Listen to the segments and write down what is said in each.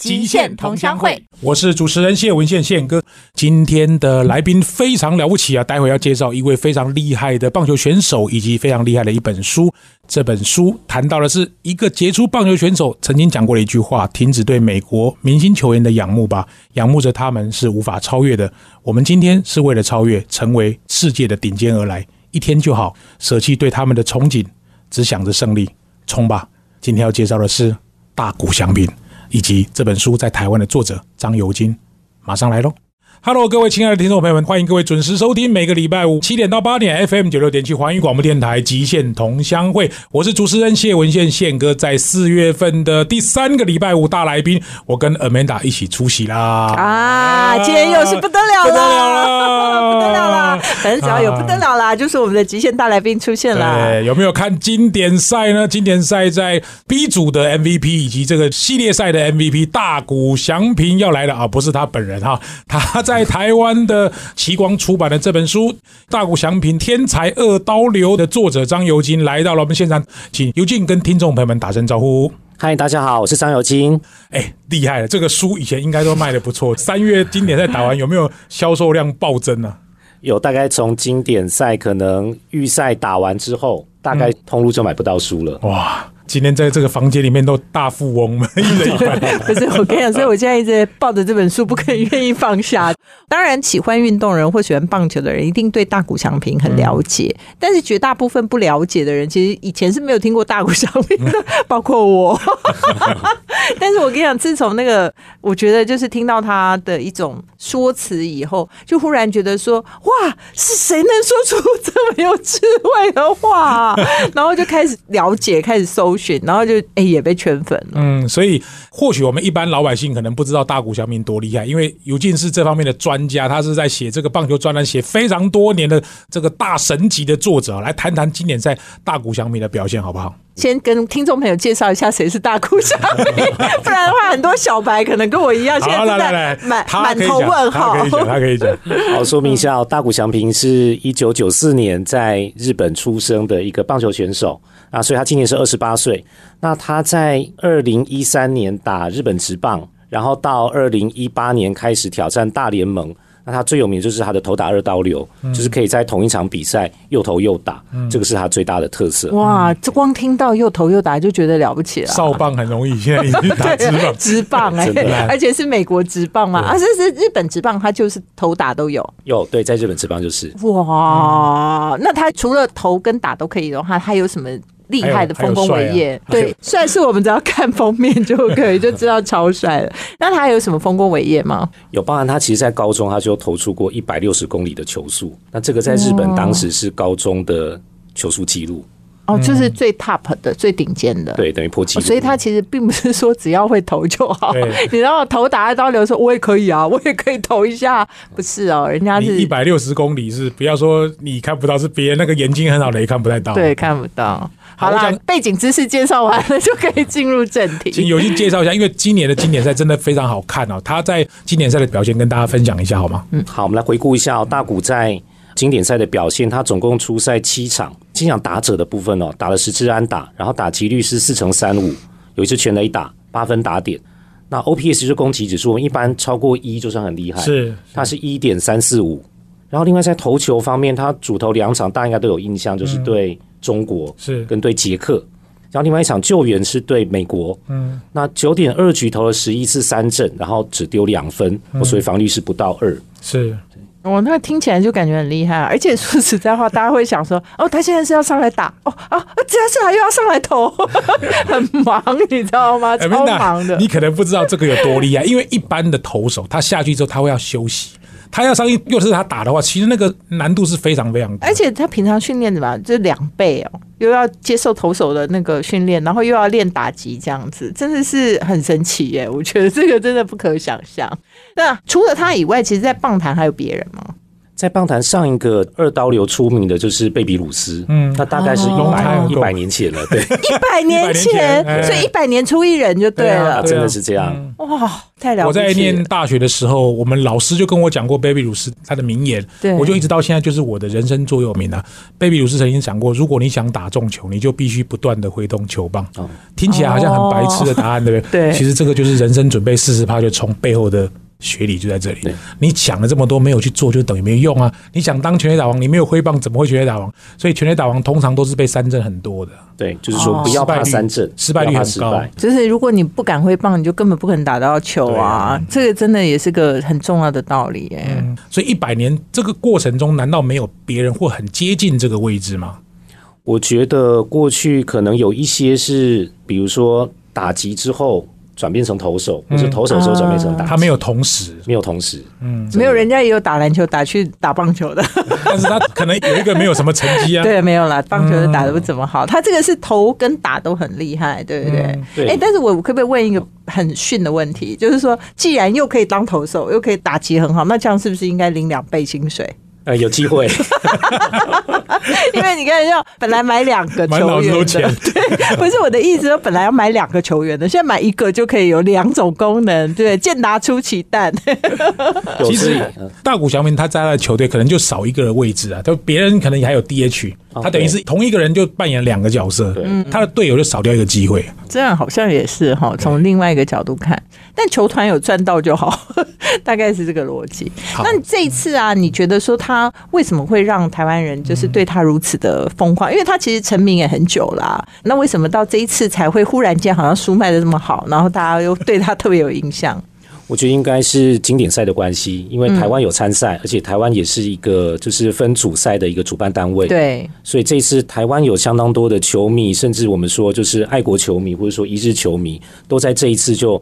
极限同乡会，我是主持人谢文宪宪哥。今天的来宾非常了不起啊！待会要介绍一位非常厉害的棒球选手，以及非常厉害的一本书。这本书谈到的是一个杰出棒球选手曾经讲过的一句话：“停止对美国明星球员的仰慕吧，仰慕着他们是无法超越的。我们今天是为了超越，成为世界的顶尖而来，一天就好，舍弃对他们的憧憬，只想着胜利，冲吧！”今天要介绍的是大谷翔平。以及这本书在台湾的作者张尤金，马上来喽。Hello，各位亲爱的听众朋友们，欢迎各位准时收听每个礼拜五七点到八点 FM 九六点七环宇广播电台极限同乡会。我是主持人谢文宪宪哥，在四月份的第三个礼拜五大来宾，我跟 Amanda 一起出席啦。啊，今天又是不得了了，不得了了，反正只要有不得了啦，就是我们的极限大来宾出现了。有没有看经典赛呢？经典赛在 B 组的 MVP 以及这个系列赛的 MVP 大谷翔平要来了啊，不是他本人哈，他。在台湾的奇光出版的这本书《大谷翔平天才二刀流》的作者张尤金来到了我们现场，请尤金跟听众朋友们打声招呼。嗨，大家好，我是张尤金。哎，厉害了！这个书以前应该都卖的不错。三月经典赛打完，有没有销售量暴增呢？有，大概从经典赛可能预赛打完之后，大概通路就买不到书了。哇！今天在这个房间里面都大富翁们，一人一本。不是我跟你讲，所以我现在一直抱着这本书不肯愿意放下。当然，喜欢运动人或喜欢棒球的人一定对大谷翔平很了解，但是绝大部分不了解的人，其实以前是没有听过大谷翔平的，包括我。但是我跟你讲，自从那个我觉得就是听到他的一种说辞以后，就忽然觉得说，哇，是谁能说出这么有智慧的话？然后就开始了解，开始搜。然后就哎也被圈粉了。嗯，所以或许我们一般老百姓可能不知道大谷翔平多厉害，因为尤进是这方面的专家，他是在写这个棒球专栏写非常多年的这个大神级的作者，来谈谈今年在大谷翔平的表现好不好？先跟听众朋友介绍一下谁是大谷翔平，不然的话很多小白可能跟我一样，现在在满满头问号。他可以讲，他可以讲。好，说明一下，大谷翔平是一九九四年在日本出生的一个棒球选手。啊，所以他今年是二十八岁。那他在二零一三年打日本职棒，然后到二零一八年开始挑战大联盟。那他最有名就是他的投打二刀流，就是可以在同一场比赛又投又打，这个是他最大的特色。哇，这光听到又投又打就觉得了不起了。少棒很容易，现在已经打直棒，直棒哎，而且是美国直棒嘛，啊，这是日本直棒，他就是投打都有。有对，在日本直棒就是哇，那他除了投跟打都可以的话，他有什么？厉害的丰功伟业，对，帅是我们只要看封面就可以就知道超帅了。那他有什么丰功伟业吗？有，包含他其实，在高中他就投出过一百六十公里的球速，那这个在日本当时是高中的球速记录。哦，就是最 top 的、最顶尖的，对，等于破纪录。所以他其实并不是说只要会投就好。你知道投打二刀流说，我也可以啊，我也可以投一下，不是哦，人家是一百六十公里，是不要说你看不到，是别人那个眼睛很好的也看不太到，对，看不到。好了，背景知识介绍完了，就可以进入正题。请有幸介绍一下，因为今年的经典赛真的非常好看哦。他在经典赛的表现跟大家分享一下好吗？嗯，好，我们来回顾一下哦。大谷在经典赛的表现，他总共出赛七场，经常打者的部分哦，打了十支安打，然后打击率是四乘三五，有一次全垒打，八分打点。那 OPS 是攻击指数，一般超过一就算很厉害，是，它是一点三四五。然后另外在投球方面，他主投两场，大家应该都有印象，就是对中国是跟对捷克。然后另外一场救援是对美国，嗯，那九点二局投了十一次三振，然后只丢两分，所以防率是不到二。是，我那听起来就感觉很厉害，而且说实在话，大家会想说，哦，他现在是要上来打，哦啊，接下来又要上来投，很忙，你知道吗？超忙的。你可能不知道这个有多厉害，因为一般的投手他下去之后他会要休息。他要上一又是他打的话，其实那个难度是非常非常高。而且他平常训练的嘛，就两倍哦，又要接受投手的那个训练，然后又要练打击，这样子真的是很神奇耶！我觉得这个真的不可想象。那除了他以外，其实，在棒坛还有别人吗？在棒坛上一个二刀流出名的就是贝比鲁斯，嗯，那大概是一哦百一百年前了，对，一百年前所以一百年出一人就对了。啊，真的是这样。哇，太了不我！在念大学的时候，我们老师就跟我讲过贝比鲁斯他的名言，对我就一直到现在就是我的人生座右铭啊。贝比鲁斯曾经讲过，如果你想打中球，你就必须不断的挥动球棒。哦听起来好像很白痴的答案，对不对？对其实这个就是人生准备四十趴就从背后的。学理就在这里，你想了这么多没有去做，就等于没有用啊！你想当全垒打王，你没有挥棒，怎么会全垒打王？所以全垒打王通常都是被三振很多的，对，就是说哦不要怕三振，失败率很高。就是如果你不敢挥棒，你就根本不可能打到球啊！这个真的也是个很重要的道理耶。嗯，所以一百年这个过程中，难道没有别人或很接近这个位置吗？我觉得过去可能有一些是，比如说打击之后转变成投手，或是投手之后转变成打击，他没有同时，没有同时。嗯没有人家也有打篮球打去打棒球的，但是他可能有一个没有什么成绩啊。对，没有啦，棒球的打的不怎么好。他这个是投跟打都很厉害，对不对？哎，但是我可不可以问一个很逊的问题？就是说，既然又可以当投手，又可以打击很好，那这样是不是应该领两倍薪水？呃，有机会，因为你看，要本来买两个球员的，对，不是我的意思，说本来要买两个球员的，现在买一个就可以有两种功能，对，健达出奇蛋，其实大谷翔平他在他的球队可能就少一个位置啊，就别人可能也还有 DH，哦他等于是同一个人就扮演两个角色，他的队友就少掉一个机会。这样好像也是哈，从另外一个角度看，但球团有赚到就好，大概是这个逻辑。那你这一次啊，你觉得说他为什么会让台湾人就是对他如此的疯狂？因为他其实成名也很久啦，那为什么到这一次才会忽然间好像书卖的这么好，然后大家又对他特别有印象？我觉得应该是经典赛的关系，因为台湾有参赛，而且台湾也是一个就是分组赛的一个主办单位，，对，所以这次台湾有相当多的球迷，甚至我们说就是爱国球迷或者说一日球迷，都在这一次就。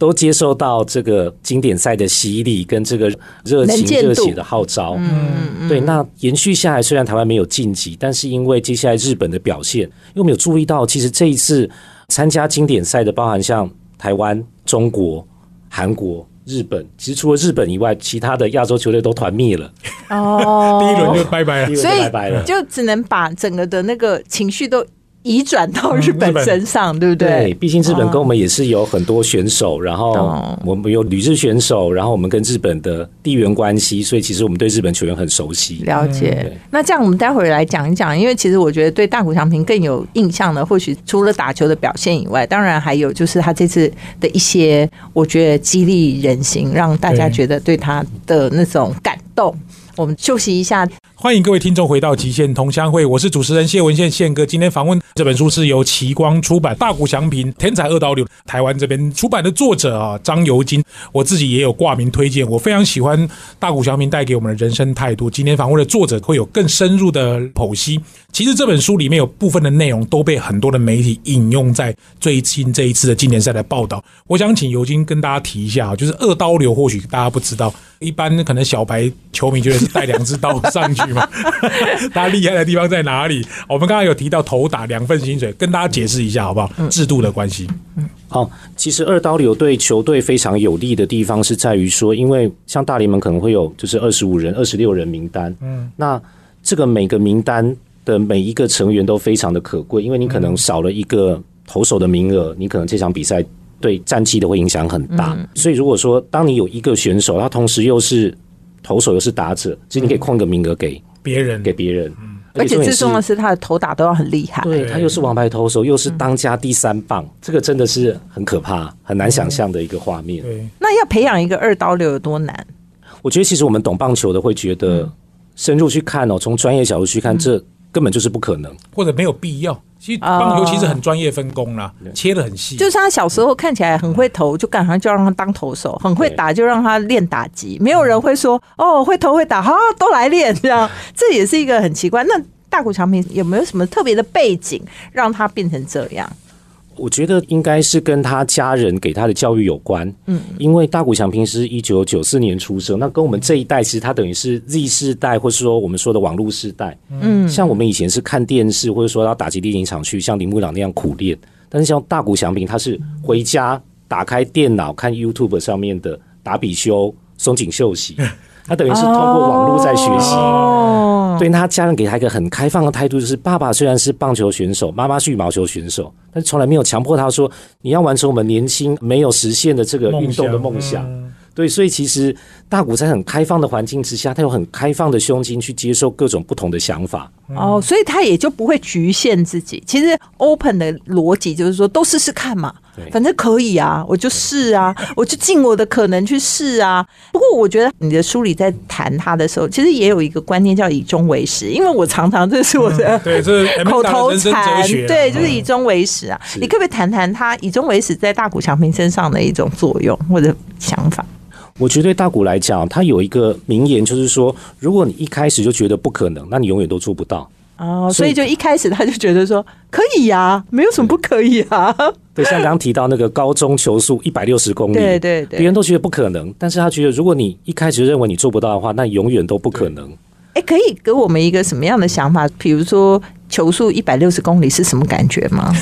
都接受到这个经典赛的洗礼跟这个热情热血的号召，嗯，对，那延续下来，虽然台湾没有晋级，但是因为接下来日本的表现，因为我们有注意到，其实这一次参加经典赛的，包含像台湾、中国、韩国、日本，其实除了日本以外，其他的亚洲球队都团灭了，哦，第一轮就拜拜了第一。轮所以拜拜了。就只能把整个的那个情绪都移转到日本本身上，对不对，对？毕竟日本跟我们也是有很多选手，然后哦我们有旅日选手，然后我们跟日本的地缘关系，所以其实我们对日本球员很熟悉。了解对。那这样我们待会儿来讲一讲，因为其实我觉得对大谷翔平更有印象的，或许除了打球的表现以外，当然还有就是他这次的一些，我觉得激励人心，让大家觉得对他的那种感动。我们休息一下，欢迎各位听众回到极限同乡会，我是主持人谢文宪宪哥。今天访问这本书是由奇光出版，大谷祥平天才二刀流台湾这边出版的作者啊张尤金，我自己也有挂名推荐，我非常喜欢大谷祥平带给我们的人生态度。今天访问的作者会有更深入的剖析。其实这本书里面有部分的内容都被很多的媒体引用在最近这一次的经典赛的报道。我想请尤金跟大家提一下，就是二刀流，或许大家不知道，一般可能小白球迷觉得是带两只刀上去嘛，他厉害的地方在哪里？我们刚刚有提到头打两份薪水，跟大家解释一下好不好？制度的关系。好，其实二刀流对球队非常有利的地方是在于说，因为像大联盟可能会有就是二十五人、二十六人名单，嗯，那这个每个名单的每一个成员都非常的可贵，因为你可能少了一个投手的名额，你可能这场比赛对战绩都会影响很大。所以如果说当你有一个选手，他同时又是投手又是打者，其实你可以空一个名额给别人给别人，而且最重要的是。他的投打都要很厉害。对他又是王牌投手，又是当家第三棒，这个真的是很可怕、很难想象的一个画面。对，那要培养一个二刀流有多难？我觉得其实我们懂棒球的会觉得，深入去看哦，从专业角度去看，这根本就是不可能。或者没有必要。其实棒球其实很专业分工啦，切的很细。就是他小时候看起来很会投，就赶快就让他当投手；很会打就让他练打击。没有人会说哦，会投会打，好都来练这样。这也是一个很奇怪。那大谷翔平有没有什么特别的背景让他变成这样？我觉得应该是跟他家人给他的教育有关。嗯，因为大谷翔平是一九九四年出生，那跟我们这一代其实他等于是 Z 世代，或是说我们说的网络世代。嗯，像我们以前是看电视，或者说要打击猎鹰场去像铃木朗那样苦练，但是像大谷翔平，他是回家打开电脑看 YouTube 上面的打比修、松井秀喜。他等于是通过网络在学习。哦，对，那他家人给他一个很开放的态度，就是爸爸虽然是棒球选手，妈妈是羽毛球选手，但是从来没有强迫他说你要完成我们年轻没有实现的这个运动的梦想。嗯对，所以其实大谷在很开放的环境之下，他有很开放的胸襟去接受各种不同的想法。哦，所以他也就不会局限自己。其实 open 的逻辑就是说，都试试看嘛对，反正可以啊，我就试啊，我就尽我的可能去试啊。不过我觉得你的书里在谈他的时候，其实也有一个观念叫以终为始，因为我常常这是我的、对，这是 口头禅，对，就是嗯以终为始啊。你可不可以谈谈他以终为始在大谷翔平身上的一种作用或者想法？我觉得对大谷来讲，他有一个名言，就是说，如果你一开始就觉得不可能，那你永远都做不到。哦，所所以以就一开始他就觉得说可以呀、没有什么不可以啊。对，像刚刚提到那个高中球速一百六十公里，对对对别人都觉得不可能，但是他觉得，如果你一开始就认为你做不到的话，那永远都不可能。哎，可以给我们一个什么样的想法？比如说球速一百六十公里是什么感觉吗？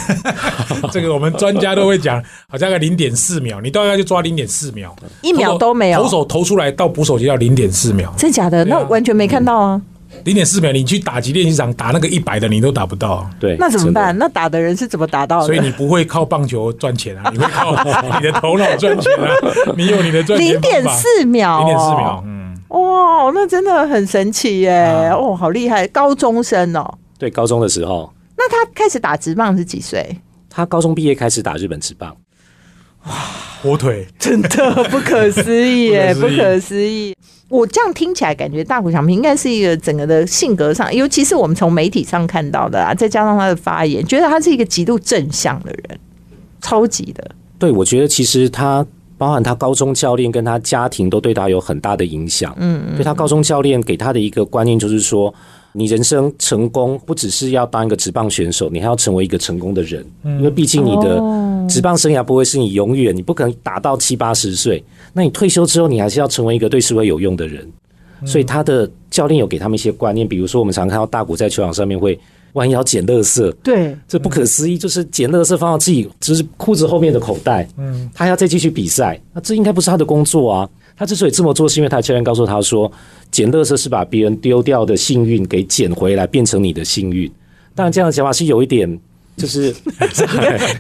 这个我们专家都会讲，好像个零点四秒，你大概就抓零点四秒，一秒都没有投手投出来到捕手就要零点四秒，真假的？那完全没看到啊！零点四秒，你去打击练习场打那个一百的，你都打不到。对，那怎么办？那打的人是怎么打到的？所以你不会靠棒球赚钱啊，你会靠你的头脑赚钱啊，你有你的赚钱零点。四秒、哦，零点四秒，嗯，哇，那真的很神奇耶！啊哦，好厉害，高中生哦。对，高中的时候，那他开始打直棒是几岁？他高中毕业开始打日本直棒。哇火腿，真的不可思议耶，不可思议。我这样听起来，感觉大谷翔平应该是一个整个的性格上，尤其是我们从媒体上看到的啊，再加上他的发言，觉得他是一个极度正向的人，超级的。对，我觉得其实他包含他高中教练跟他家庭都对他有很大的影响。嗯，对他高中教练给他的一个观念就是说，你人生成功不只是要当一个职棒选手，你还要成为一个成功的人。因为毕竟你的职棒生涯不会是你永远，你不可能打到七八十岁。那你退休之后，你还是要成为一个对社会有用的人。所以他的教练有给他们一些观念，比如说我们常看到大谷在球场上面会弯腰捡垃圾，对，这不可思议，就是捡垃圾放到自己就是裤子后面的口袋，嗯，他还要再继续比赛，那这应该不是他的工作啊。他之所以这么做，是因为他的教练告诉他说，捡垃圾是把别人丢掉的幸运给捡回来，变成你的幸运。当然，这样的想法是有一点，就是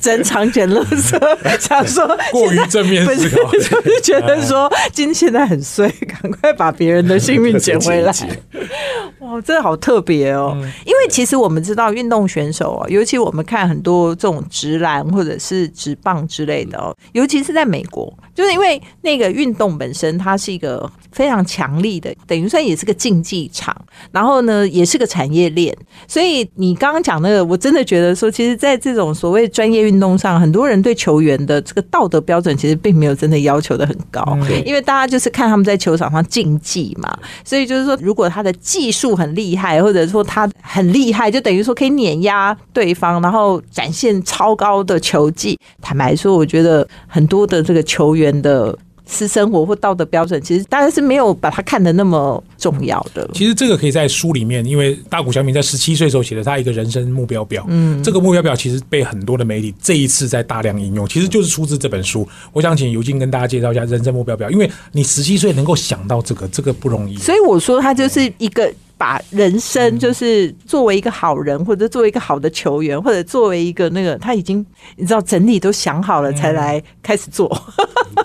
整场捡垃圾，想说 过于正面思考。就是觉得说今现在很衰，赶快把别人的幸运捡回来。捡一捡哇，这好特别哦！因为其实我们知道运动选手哦，尤其我们看很多这种直篮或者是直棒之类的哦，尤其是在美国，就是因为那个运动本身它是一个非常强力的，等于说也是个竞技场，然后呢也是个产业链，所以你刚刚讲那个，我真的觉得说，其实，在这种所谓专业运动上，很多人对球员的这个道德标准其实并没有真的要求的很高，因为大家就是看他们在球场上竞技嘛，所以就是说，如果他的技术很厉害，或者说他很厉害，就等于说可以碾压对方，然后展现超高的球技。坦白说，我觉得很多的这个球员的私生活或道德标准，其实当然是没有把他看得那么重要的。其实这个可以在书里面，因为大谷翔平在十七岁的时候写的他一个人生目标表，嗯，这个目标表其实被很多的媒体这一次在大量引用，其实就是出自这本书。我想请尤金跟大家介绍一下人生目标表，因为你十七岁能够想到这个，这个不容易。所以我说，他就是一个把人生就是作为一个好人，或者作为一个好的球员，或者作为一个那个他已经你知道整理都想好了，才来开始做。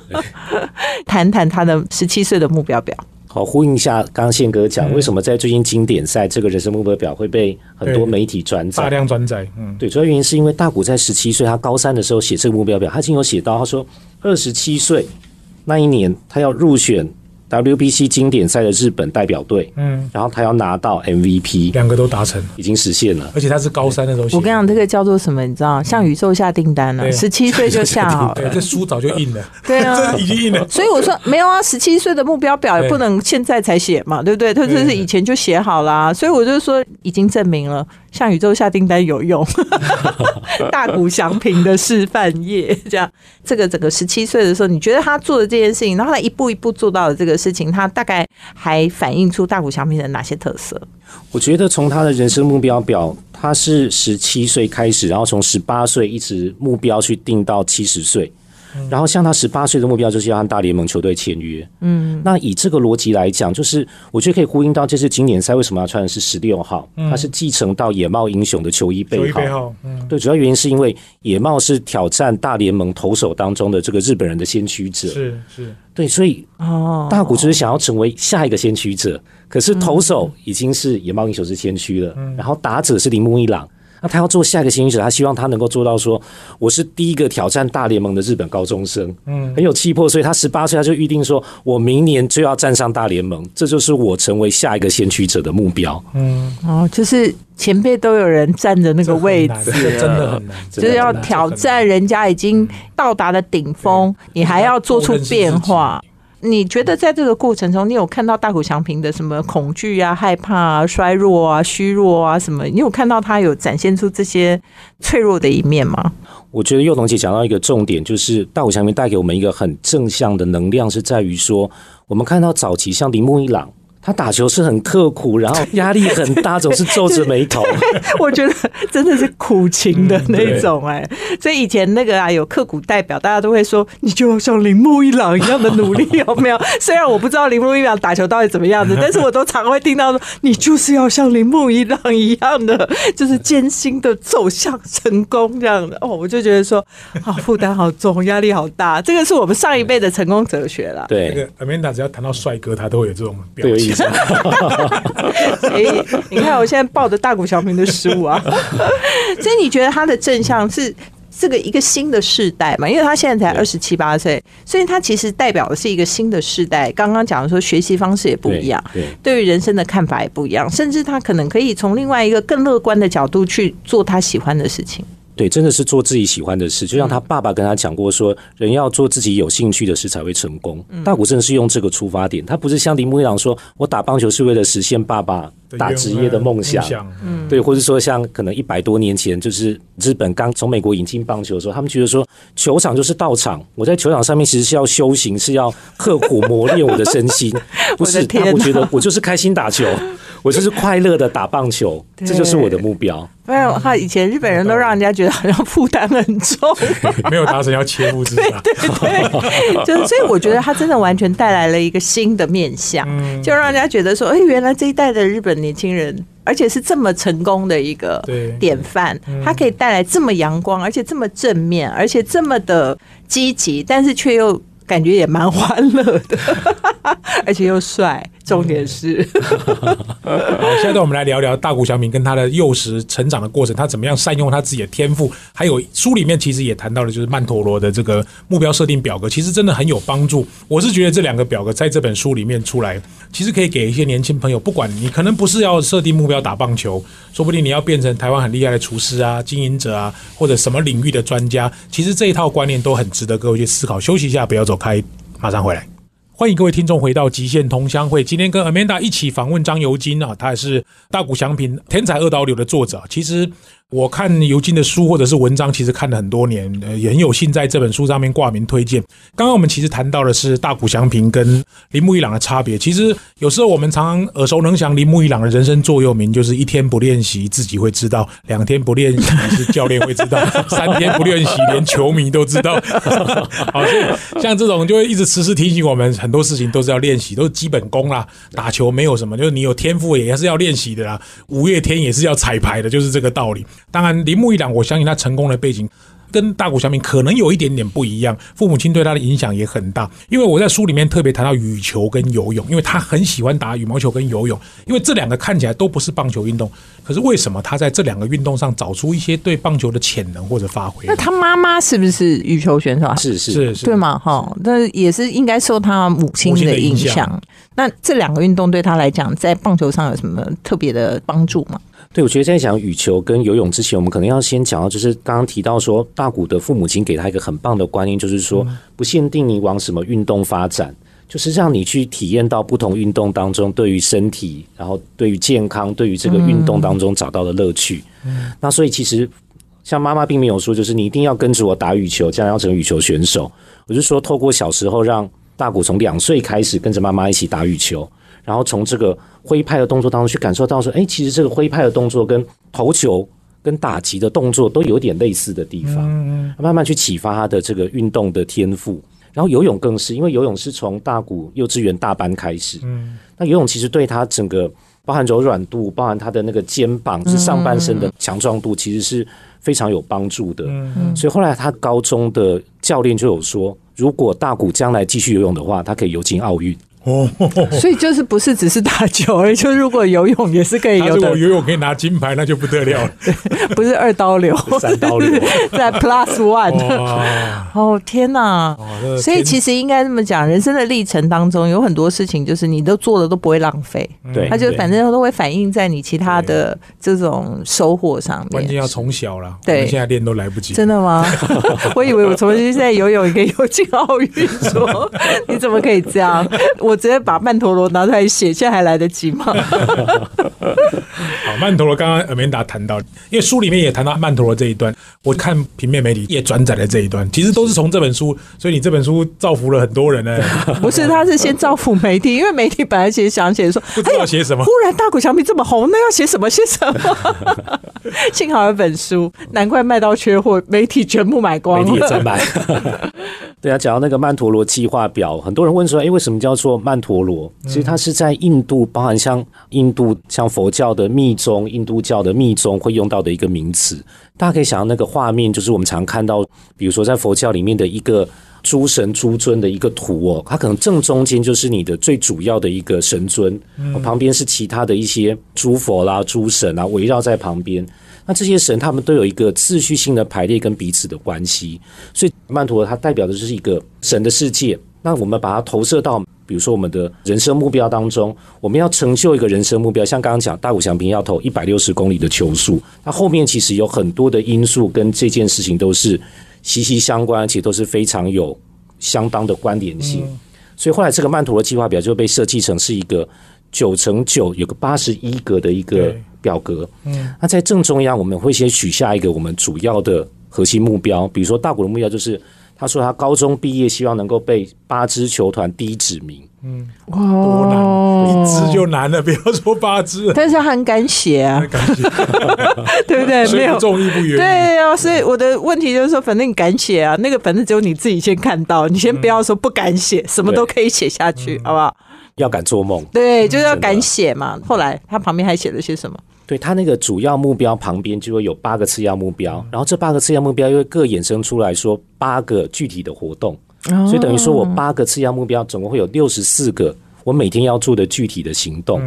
谈谈他的十七岁的目标表。好，呼应一下刚刚宪哥讲，为什么在最近经典赛这个人生目标表会被很多媒体转载大？量转载，嗯，对，主要原因是因为大谷在十七岁，他高三的时候写这个目标表，他已经有写到，他说二十七岁那一年他要入选 WBC 经典赛的日本代表队，嗯，然后他要拿到 MVP，两个都达成，已经实现了。而且他是高三的时候。我跟你讲，这个叫做什么？你知道，向宇宙下订单了，十七岁就下好对，了。这书早就印了，对啊 这已经印了。所以我说没有啊，十七岁的目标表也不能现在才写嘛，对不对？他就是以前就写好啦、所以我就说已经证明了向宇宙下订单有用，大谷祥平的示范业这样。这个整个十七岁的时候，你觉得他做的这件事情，然后他一步一步做到的这个事情，他大概还反映出大谷祥平的哪些特色？我觉得从他的人生目标表，他是十七岁开始，然后从十八岁一直目标去定到七十岁。然后像他十八岁的目标就是要和大联盟球队签约。嗯，那以这个逻辑来讲，就是我觉得可以呼应到这次经典赛为什么要穿的是十六号，他是继承到野茂英雄的球衣背号。嗯，对，主要原因是因为野茂是挑战大联盟投手当中的这个日本人的先驱者。是是，对，所以哦，大谷就是想要成为下一个先驱者，可是投手已经是野茂英雄是先驱了，然后打者是铃木一朗。那他要做下一个先驱者，他希望他能够做到说，我是第一个挑战大联盟的日本高中生，嗯，很有气魄，所以他十八岁他就预定说，我明年就要站上大联盟，这就是我成为下一个先驱者的目标。嗯，哦，就是前辈都有人站着那个位置真的很难，就是要挑战人家已经到达的顶峰，你还要做出变化。你觉得在这个过程中，你有看到大谷翔平的什么恐惧啊、害怕啊、衰弱啊、虚弱啊什么？你有看到他有展现出这些脆弱的一面吗？我觉得幼童姐讲到一个重点，就是大谷翔平带给我们一个很正向的能量，是在于说，我们看到早期像铃木一朗。他打球是很刻苦，然后压力很大，总是皱着眉头。我觉得真的是苦情的那种哎、所以以前那个啊有刻苦代表，大家都会说你就要像铃木一朗一样的努力，有没有？虽然我不知道铃木一朗打球到底怎么样子，但是我都常会听到说你就是要像铃木一朗一样的，就是艰辛的走向成功这样的。哦，我就觉得说啊负担好重，压力好大，这个是我们上一辈的成功哲学了。对。那对，个 Amanda 只要谈到帅哥，他都会有这种表对，有意情。思。所以你看，我现在抱着大谷翔平的书啊，所以你觉得他的正向是这个一个新的世代嘛？因为他现在才二十七八岁，所以他其实代表的是一个新的世代。刚刚讲的说学习方式也不一样，对，对于人生的看法也不一样，甚至他可能可以从另外一个更乐观的角度去做他喜欢的事情。对，真的是做自己喜欢的事，就像他爸爸跟他讲过说，人要做自己有兴趣的事才会成功。大谷真的是用这个出发点，他不是像铃木一朗说，我打棒球是为了实现爸爸打职业的梦想。嗯，对，或者说像可能一百多年前，就是日本刚从美国引进棒球的时候，他们觉得说球场就是道场，我在球场上面其实是要修行，是要刻苦磨练我的身心，不是他我觉得我就是开心打球，我就是快乐的打棒球，这就是我的目标。不然的话，以前日本人都让人家觉得好像负担很重。没有达成要切腹自杀。对，就是所以我觉得他真的完全带来了一个新的面相，嗯就让人家觉得说，哎，原来这一代的日本年轻人，而且是这么成功的一个典范，他可以带来这么阳光，而且这么正面，而且这么的积极，但是却又感觉也蛮欢乐的，而且又帅。重点是，好，现在我们来聊聊大谷翔平跟他的幼时成长的过程，他怎么样善用他自己的天赋，还有书里面其实也谈到了，就是曼陀罗的这个目标设定表格，其实真的很有帮助。我是觉得这两个表格在这本书里面出来，其实可以给一些年轻朋友，不管你可能不是要设定目标打棒球，说不定你要变成台湾很厉害的厨师啊、经营者啊，或者什么领域的专家，其实这一套观念都很值得各位去思考。休息一下，不要走开，马上回来。欢迎各位听众回到极限同乡会。今天跟 Amanda 一起访问张尤金啊，他也是大谷祥平《天才二刀流》的作者。其实我看尤金的书或者是文章，其实看了很多年，呃，也很有幸在这本书上面挂名推荐。刚刚我们其实谈到的是大谷翔平跟铃木一朗的差别。其实有时候我们常常耳熟能详铃木一朗的人生座右铭，就是一天不练习自己会知道，两天不练习是教练会知道，三天不练习连球迷都知道。好，所以像这种就会一直时时提醒我们，很多事情都是要练习，都是基本功啦。打球没有什么，就是你有天赋也是要练习的啦。五月天也是要彩排的，就是这个道理。当然，铃木一朗，我相信他成功的背景。跟大谷翔平可能有一点点不一样，父母亲对他的影响也很大。因为我在书里面特别谈到羽球跟游泳，因为他很喜欢打羽毛球跟游泳，因为这两个看起来都不是棒球运动，可是为什么他在这两个运动上找出一些对棒球的潜能或者发挥？那他妈妈是不是羽球选手啊？是是是是对嘛？哈，那也是应该受他母亲的影响。那这两个运动对他来讲，在棒球上有什么特别的帮助吗？对，我觉得在讲羽球跟游泳之前，我们可能要先讲到，就是刚刚提到说，大谷的父母亲给他一个很棒的观念，就是说不限定你往什么运动发展，就是让你去体验到不同运动当中对于身体，然后对于健康，对于这个运动当中找到的乐趣。那所以其实像妈妈并没有说，就是你一定要跟着我打羽球，将来要成为羽球选手。我是说，透过小时候让大谷从两岁开始跟着妈妈一起打羽球。然后从这个挥拍的动作当中去感受到说，哎，其实这个挥拍的动作跟投球跟打击的动作都有点类似的地方，慢慢去启发他的这个运动的天赋。然后游泳更是，因为游泳是从大谷幼稚园大班开始，嗯，那游泳其实对他整个包含柔软度，包含他的那个肩膀是上半身的强壮度，其实是非常有帮助的。嗯，所以后来他高中的教练就有说，如果大谷将来继续游泳的话，他可以游进奥运。哦，所以就是不是只是打球而已，就如果游泳也是可以游的。游泳可以拿金牌，那就不得了了。不是二刀流，三刀流，在 Plus One。哦天哪！所以其实应该这么讲，人生的历程当中有很多事情，就是你都做的都不会浪费。对，他就反正都会反映在你其他的这种收获上面。关键要从小了，对，现在练都来不及。真的吗？我以为我从现在游泳也可以游进奥运，说你怎么可以这样？我。我直接把曼陀罗拿出来写，现在还来得及吗？好，曼陀罗刚刚尔梅达谈到，因为书里面也谈到曼陀罗这一段，我看平面媒体也转载了这一段，其实都是从这本书，所以你这本书造福了很多人呢。不是，他是先造福媒体，因为媒体本来其实想写说，不知道写什么，忽然大谷翔平这么红，那要写什么？写什么？幸好有本书，难怪卖到缺货，媒体全部买光了，媒体也在买。对啊，讲到那个曼陀罗计划表，很多人问说，哎，为什么叫做曼陀罗？其实它是在印度，包含像印度像佛教的密宗、印度教的密宗会用到的一个名词。大家可以想到那个画面，就是我们常看到，比如说在佛教里面的一个诸神诸尊的一个图哦，它可能正中间就是你的最主要的一个神尊，旁边是其他的一些诸佛啦、诸神啊，围绕在旁边。那这些神他们都有一个秩序性的排列跟彼此的关系，所以曼陀罗它代表的就是一个神的世界。那我们把它投射到，比如说我们的人生目标当中，我们要成就一个人生目标，像刚刚讲大谷翔平要投一百六十公里的球速，那后面其实有很多的因素跟这件事情都是息息相关，而且都是非常有相当的关联性。所以后来这个曼陀罗计划表就被设计成是一个九乘九，有个八十一格的一个。表格，嗯，那在正中央，我们会先取下一个我们主要的核心目标，比如说大谷的目标就是，他说他高中毕业希望能够被八支球团第一指名，嗯，哇，多难，一支就难了，不要说八支，但是他很敢写啊，敢写，对不对？没有。重义不远，对啊，所以我的问题就是说，反正你敢写啊，那个反正只有你自己先看到，你先不要说不敢写，什么都可以写下去，好不好？要敢做梦，对，就是要敢写嘛。后来他旁边还写了些什么？对他那个主要目标旁边就会有八个次要目标，然后这八个次要目标又会各衍生出来说八个具体的活动，所以等于说我八个次要目标总共会有六十四个我每天要做的具体的行动。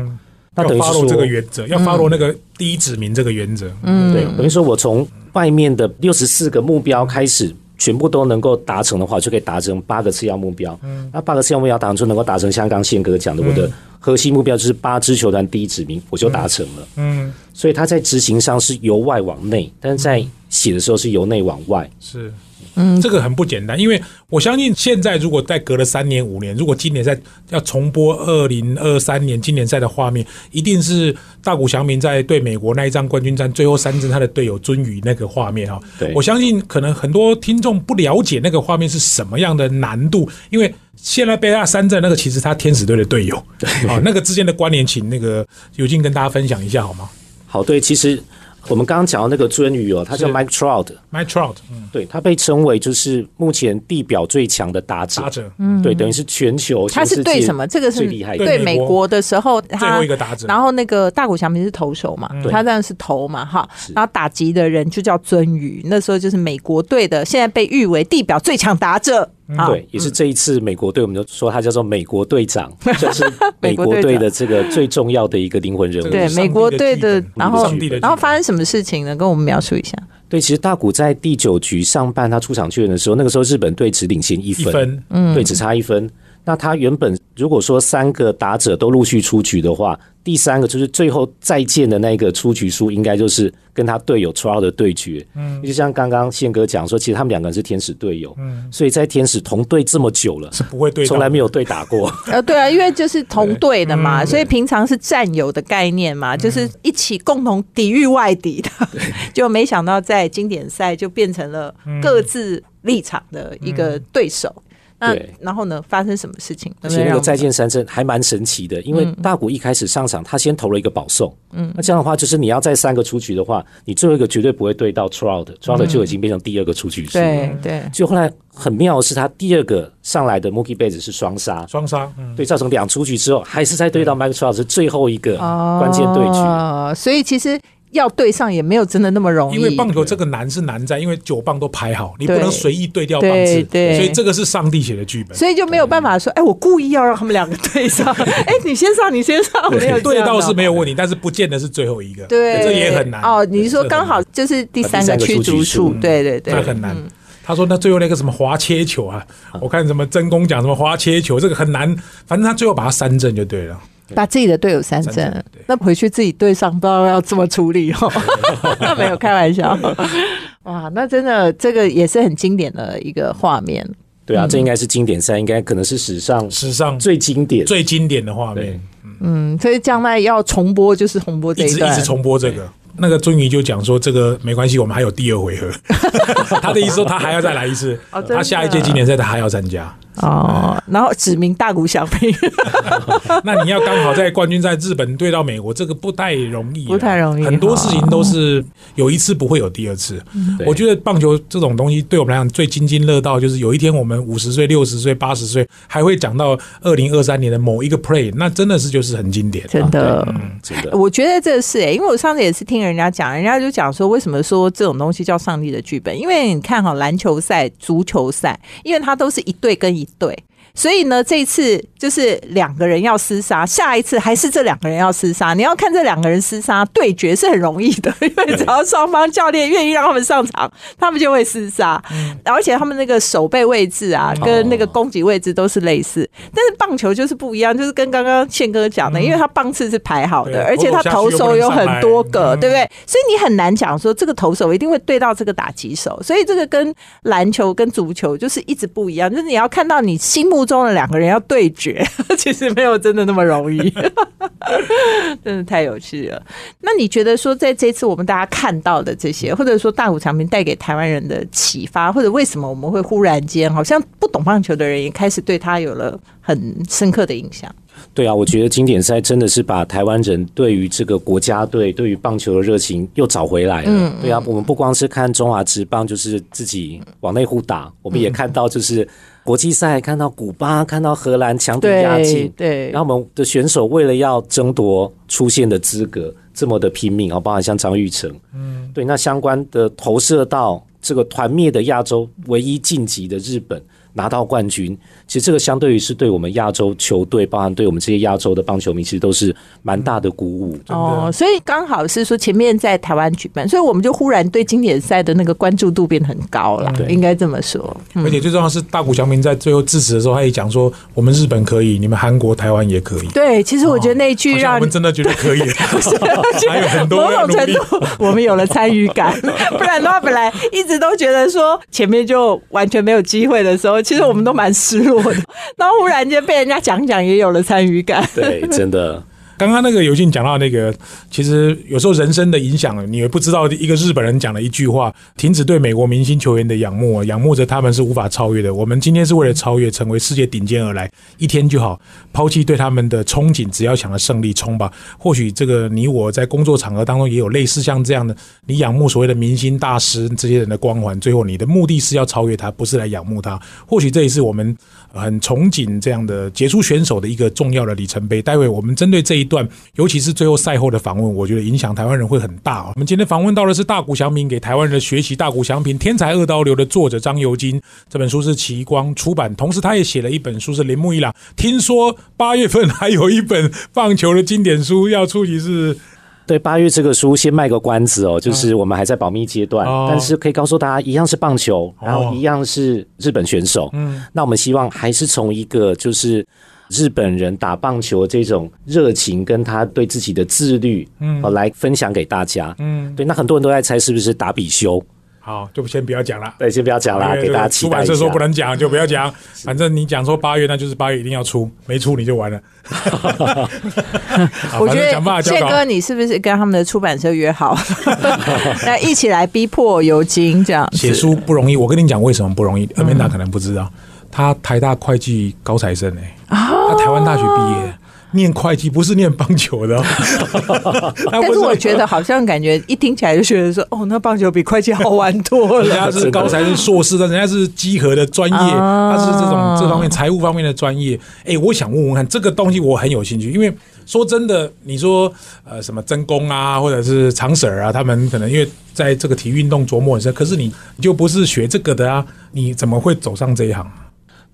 那等于说这个原则要 follow 那个第一指明这个原则，嗯，对，等于说我从外面的六十四个目标开始。全部都能够达成的话，就可以达成八个次要目标。嗯，那八个次要目标达成，就能够达成像刚宪哥讲的，我的核心目标就是八支球团第一指名，我就达成了。嗯，所以他在执行上是由外往内，但是在写的时候是由内往外。是。嗯，这个很不简单，因为我相信现在如果再隔了三年五年，如果今年赛要重播二零二三年今年赛的画面，一定是大谷翔平在对美国那一张冠军战最后三阵他的队友尊宇那个画面哈。对，我相信可能很多听众不了解那个画面是什么样的难度，因为现在被他三阵那个其实他天使队的队友，对，啊，那个之间的关联，请那个尤金跟大家分享一下好吗？好，对，其实。我们刚刚讲到那个尊宇哦，他叫 Mike Trout，Mike Trout，嗯，对他被称为就是目前地表最强的打者，打者，嗯，对，等于是全球，他是对什么？这个是最厉害，对美国的时候，最后一个打者，然后那个大谷翔平是投手嘛，他当然是投嘛，哈，然后打击的人就叫尊宇，那时候就是美国队的，现在被誉为地表最强打者。对，也是这一次美国队，我们就说他叫做美国队长，就是美国队的这个最重要的一个灵魂人物。对，美国队的，然后然后发生什么事情呢？跟我们描述一下。对，其实大谷在第九局上半他出场救援的时候，那个时候日本队只领先一分，嗯，对，只差一分。那他原本如果说三个打者都陆续出局的话，第三个就是最后再见的那个出局书，应该就是跟他队友 t r o 的对决。嗯，就像刚刚宪哥讲说，其实他们两个人是天使队友，嗯，所以在天使同队这么久了，是不会对，从来没有对打过。呃，对啊，因为就是同队的嘛，所以平常是战友的概念嘛，就是一起共同抵御外敌的，就没想到在经典赛就变成了各自立场的一个对手。那对。然后呢，发生什么事情？而且那个再见见三振还蛮神奇的，因为大谷一开始上场，他先投了一个保送，嗯，那这样的话，就是你要再三个出局的话，你最后一个绝对不会对到 Trout，Trout 就已经变成第二个出局数。对对，就后来很妙的是，他第二个上来的 Mookie Base 是双杀，双杀，嗯，对，造成两出局之后，还是再对到 Mike Trout 是最后一个关键对局。哦，所以其实要对上也没有真的那么容易，因为棒球这个难是难在，因为九棒都排好，你不能随意对调棒次，对对所以这个是上帝写的剧本。所以就没有办法说，哎，我故意要让他们两个对上，哎，你先上，你先上，没有这对到是没有问题，但是不见得是最后一个，对，这也很难哦。你是说对刚好就是第三个驱逐数数，对对对，那很难。他说：“那最后那个什么滑切球啊，我看什么真功讲什么滑切球，这个很难。反正他最后把它三振就对了。把自己的队友三振那回去自己队上，不知道要怎么处理哦。那没有开玩笑，哇，那真的这个也是很经典的一个画面。对啊，这应该是经典赛，应该可能是史上史上最经典。最经典的画面，嗯，所以将来要重播就是重播这段，一直一直重播这个。那个尊仪就讲说，这个没关系，我们还有第二回合。他的意思说，他还要再来一次，哦他下一届经典赛他还要参加。哦，然后指名大谷翔平，那你要刚好在冠军赛日本对到美国，这个不太容易啊，不太容易很多事情都是有一次不会有第二次。对我觉得棒球这种东西对我们来讲最津津乐道，就是有一天我们五十岁、六十岁、八十岁还会讲到二零二三年的某一个 play，那真的是就是很经典。真的。真的，我觉得这是哎、因为我上次也是听人家讲，人家就讲说，为什么说这种东西叫上帝的剧本？因为你看哈，篮球赛、足球赛，因为它都是一队跟一对。所以呢，这次就是两个人要厮杀，下一次还是这两个人要厮杀。你要看这两个人厮杀对决是很容易的，因为只要双方教练愿意让他们上场，他们就会厮杀。而且他们那个守备位置啊，跟那个攻击位置都是类似。但是棒球就是不一样，就是跟刚刚宪哥讲的，因为他棒次是排好的，而且他投手有很多个，嗯对不对？所以你很难讲说这个投手一定会对到这个打击手。所以这个跟篮球跟足球就是一直不一样，就是你要看到你心目中的两个人要对决，其实没有真的那么容易，真的太有趣了。那你觉得说，在这次我们大家看到的这些，或者说大谷长平带给台湾人的启发，或者为什么我们会忽然间好像不懂棒球的人也开始对他有了很深刻的印象？对啊，我觉得经典赛真的是把台湾人对于这个国家队、对于棒球的热情又找回来了。对啊，我们不光是看中华职棒，就是自己往内互打，我们也看到就是国际赛，看到古巴，看到荷兰强敌压对境。对，然后我们的选手为了要争夺出线的资格，这么的拼命啊，包含像张玉成，嗯，对，那相关的投射到这个团灭的亚洲唯一晋级的日本拿到冠军，其实这个相对于是对我们亚洲球队，包含对我们这些亚洲的棒球迷，其实都是蛮大的鼓舞。哦，所以刚好是说前面在台湾举办，所以我们就忽然对经典赛的那个关注度变得很高了，对应该这么说。而且最重要的是，大谷翔平在最后致辞的时候，他也讲说，我们日本可以，你们韩国、台湾也可以。对，其实我觉得那一句让我们真的觉得可以，还有很多程度我们有了参与感，不然的话，本来一直都觉得说前面就完全没有机会的时候，其实我们都蛮失落的。然后忽然间被人家讲讲，也有了参与感。对，真的。刚刚那个有幸讲到那个，其实有时候人生的影响，你也不知道一个日本人讲了一句话，停止对美国明星球员的仰慕，仰慕着他们是无法超越的。我们今天是为了超越，成为世界顶尖而来，一天就好，抛弃对他们的憧憬，只要想着胜利冲吧。或许这个你我在工作场合当中也有类似像这样的，你仰慕所谓的明星大师这些人的光环，最后你的目的是要超越他，不是来仰慕他。或许这也是我们很憧憬这样的杰出选手的一个重要的里程碑。待会我们针对这一段，尤其是最后赛后的访问，我觉得影响台湾人会很大、哦。我们今天访问到的是大谷翔平，给台湾人的学习。大谷翔平《天才二刀流》的作者张尤金，这本书是奇光出版，同时他也写了一本书是铃木一朗。听说八月份还有一本棒球的经典书要出席是。对，八月这个书先卖个关子哦，就是我们还在保密阶段，哦但是可以告诉大家，一样是棒球，然后哦一样是日本选手。嗯，那我们希望还是从一个就是日本人打棒球的这种热情，跟他对自己的自律，嗯，来分享给大家。嗯，对，那很多人都在猜是不是打比修？好，就先不要讲了。对，先不要讲啦，因为给大家期待出版社说。不能讲，就不要讲。反正你讲说八月，那就是八月一定要出，没出你就完了。好我觉得谢哥，你是不是跟他们的出版社约好，那一起来逼迫尤金这样子写书不容易，我跟你讲为什么不容易。Amanda 可能不知道，他台大会计高材生哎，他台湾大学毕业。念会计不是念棒球的，但是我觉得好像感觉一听起来就觉得说，哦，那棒球比会计好玩多了。人家是高材生硕士，但人家是集合的专业，他是这种这方面财务方面的专业。哎，我想问问看，这个东西我很有兴趣，因为说真的，你说呃什么真功啊，或者是常 Sir 啊，他们可能因为在这个体育运动琢磨很深，可是你你就不是学这个的啊，你怎么会走上这一行？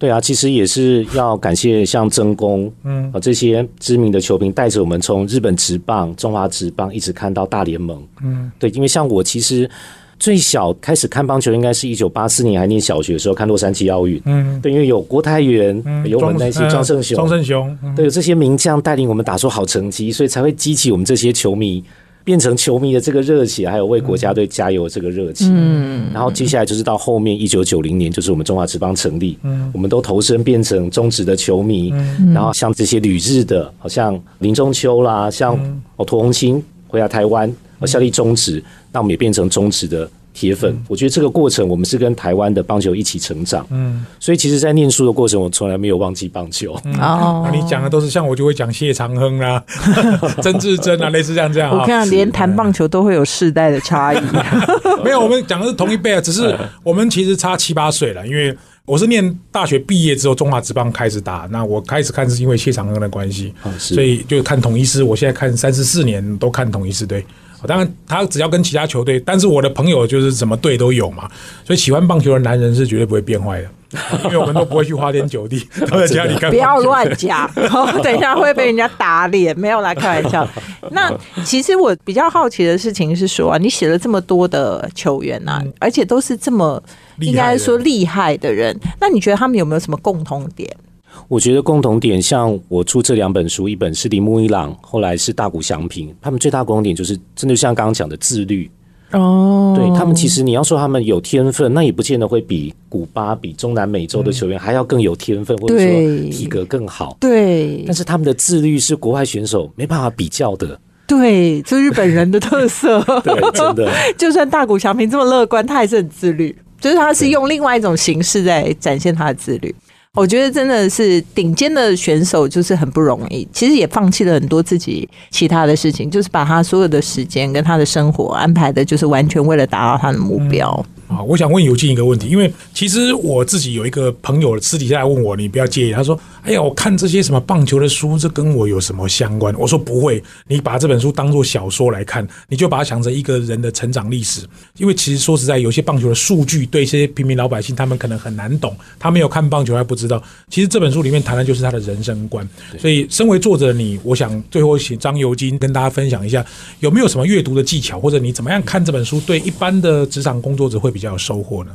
对啊，其实也是要感谢像曾公，嗯，啊这些知名的球评带着我们从日本职棒、中华职棒一直看到大联盟，嗯，对，因为像我其实最小开始看棒球，应该是一九八四年还念小学的时候看洛杉矶奥运，嗯，对，因为有郭泰源，有我们那些庄胜雄，庄胜雄，对，有这些名将带领我们打出好成绩，所以才会激起我们这些球迷。变成球迷的这个热情，还有为国家队加油这个热情。嗯，然后接下来就是到后面一九九零年，就是我们中华职棒成立，嗯，我们都投身变成中职的球迷。嗯，然后像这些旅日的，好像林中秋啦，像哦涂红青回来台湾，效力中职，那我们也变成中职的。铁粉，我觉得这个过程我们是跟台湾的棒球一起成长，嗯，所以其实，在念书的过程，我从来没有忘记棒球。哦，你讲的都是像我就会讲谢长亨啦、曾志珍啊，类似这样这样。我看连谈棒球都会有世代的差异。没有，我们讲的是同一辈啊，只是我们其实差七八岁了。因为我是念大学毕业之后，中华职棒开始打，那我开始看是因为谢长亨的关系，所以就看统一师。我现在看三十四年都看统一师队。当然，他只要跟其他球队，但是我的朋友就是什么队都有嘛，所以喜欢棒球的男人是绝对不会变坏的，因为我们都不会去花天酒地，都在家里看。不要乱讲，等一下会被人家打脸。没有来开玩笑。那其实我比较好奇的事情是说，你写了这么多的球员呐，而且都是这么应该说厉害的人，那你觉得他们有没有什么共同点？我觉得共同点，像我出这两本书，一本是铃木一朗，后来是大谷翔平，他们最大共同点就是真的像刚刚讲的自律哦。对他们，其实你要说他们有天分，那也不见得会比古巴、比中南美洲的球员还要更有天分，或者说体格更好。对，但是他们的自律是国外选手没办法比较的。对，是日本人的特色。对，真的，就算大谷翔平这么乐观，他还是很自律，就是他是用另外一种形式在展现他的自律。我觉得真的是顶尖的选手，就是很不容易。其实也放弃了很多自己其他的事情，就是把他所有的时间跟他的生活安排的，就是完全为了达到他的目标。啊，我想问尤金一个问题，因为其实我自己有一个朋友私底下来问我，你不要介意。他说：“哎呀，我看这些什么棒球的书，这跟我有什么相关？”我说：“不会，你把这本书当做小说来看，你就把它想成一个人的成长历史。因为其实说实在，有些棒球的数据对一些平民老百姓他们可能很难懂，他没有看棒球还不知道。其实这本书里面谈的就是他的人生观。所以，身为作者的你，我想最后请张尤金跟大家分享一下，有没有什么阅读的技巧，或者你怎么样看这本书，对一般的职场工作者会比较有收获呢？”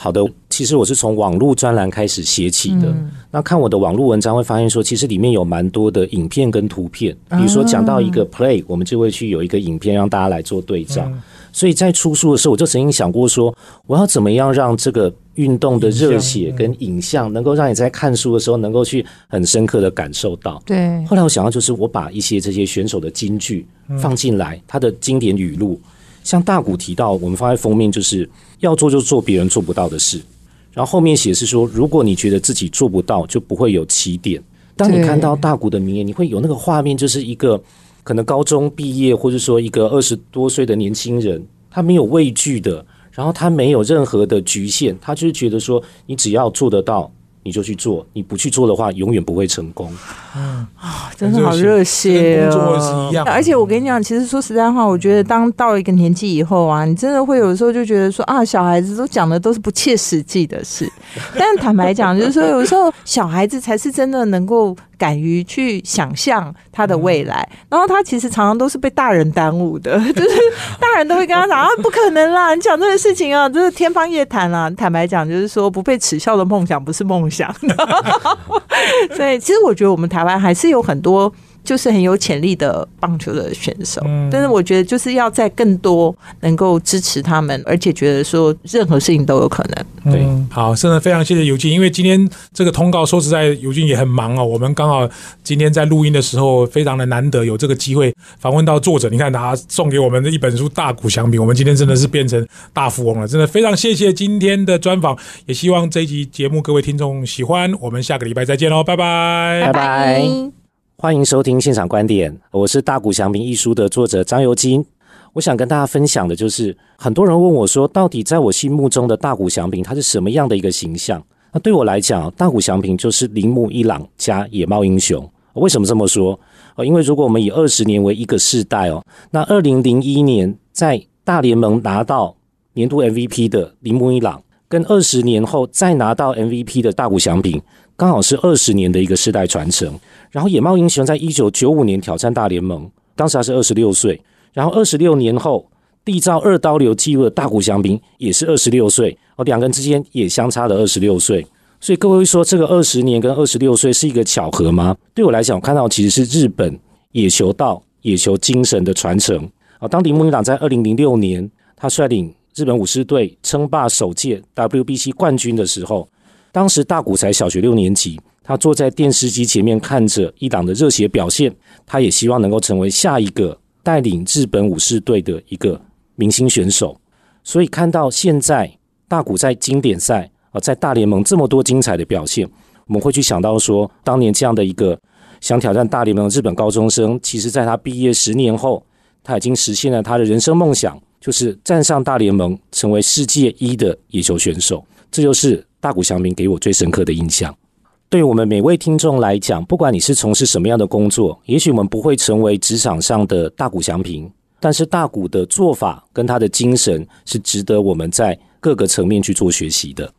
好的，其实我是从网络专栏开始写起的。那看我的网络文章，会发现说，其实里面有蛮多的影片跟图片。比如说讲到一个 play，我们就会去有一个影片让大家来做对照。所以在出书的时候，我就曾经想过说，我要怎么样让这个运动的热血跟影像，能够让你在看书的时候能够去很深刻的感受到。对。后来我想到，就是我把一些这些选手的金句放进来，他的经典语录。像大谷提到，我们放在封面，就是要做就做别人做不到的事。然后后面写是说，如果你觉得自己做不到，就不会有起点。当你看到大谷的名言，你会有那个画面，就是一个可能高中毕业，或者说一个二十多岁的年轻人，他没有畏惧的，然后他没有任何的局限，他就是觉得说，你只要做得到。你就去做，你不去做的话，永远不会成功。嗯啊，真的好热血哦！而且我跟你讲，其实说实在话，我觉得当到一个年纪以后啊，你真的会有时候就觉得说啊，小孩子都讲的都是不切实际的事。但坦白讲，就是说有时候小孩子才是真的能够。敢于去想象他的未来，然后他其实常常都是被大人耽误的，就是大人都会跟他讲 啊，不可能啦，你讲这个事情啊，这是天方夜谭啊。坦白讲，就是说不被耻笑的梦想不是梦想。所以，其实我觉得我们台湾还是有很多。就是很有潜力的棒球的选手。嗯但是我觉得就是要在更多能够支持他们，而且觉得说任何事情都有可能。对嗯好，真的非常谢谢尤俊，因为今天这个通告说实在，尤俊也很忙哦。我们刚好今天在录音的时候，非常的难得有这个机会访问到作者。你看他送给我们的一本书《大谷翔平》，我们今天真的是变成大富翁了，真的非常谢谢今天的专访，也希望这一集节目各位听众喜欢。我们下个礼拜再见喽，拜拜拜拜欢迎收听现场观点，我是大谷翔平一书的作者张尤金。我想跟大家分享的就是，很多人问我说，到底在我心目中的大谷翔平他是什么样的一个形象？那对我来讲，大谷翔平就是铃木一朗加野猫英雄。为什么这么说？哦，因为如果我们以二十年为一个世代哦，那二零零一年在大联盟拿到年度 MVP 的铃木一朗，跟二十年后再拿到 MVP 的大谷翔平，刚好是二十年的一个世代传承。然后野猫英雄在一九九五年挑战大联盟，当时他是二十六岁。然后二十六年后缔造二刀流纪录的大谷翔平也是二十六岁，哦，两个人之间也相差了二十六岁。所以各位会说这个二十年跟二十六岁是一个巧合吗？对我来讲，我看到其实是日本野球道、野球精神的传承。啊，当铃木一朗在二零零六年他率领日本武士队称霸首届 WBC 冠军的时候，当时大谷才小学六年级，他坐在电视机前面看着一档的热血表现，他也希望能够成为下一个带领日本武士队的一个明星选手。所以看到现在大谷在经典赛啊，在大联盟这么多精彩的表现，我们会去想到说，当年这样的一个想挑战大联盟的日本高中生，其实在他毕业十年后，他已经实现了他的人生梦想，就是站上大联盟，成为世界一的野球选手。这就是大谷翔平给我最深刻的印象。对我们每位听众来讲，不管你是从事什么样的工作，也许我们不会成为职场上的大谷翔平，但是大谷的做法跟他的精神是值得我们在各个层面去做学习的。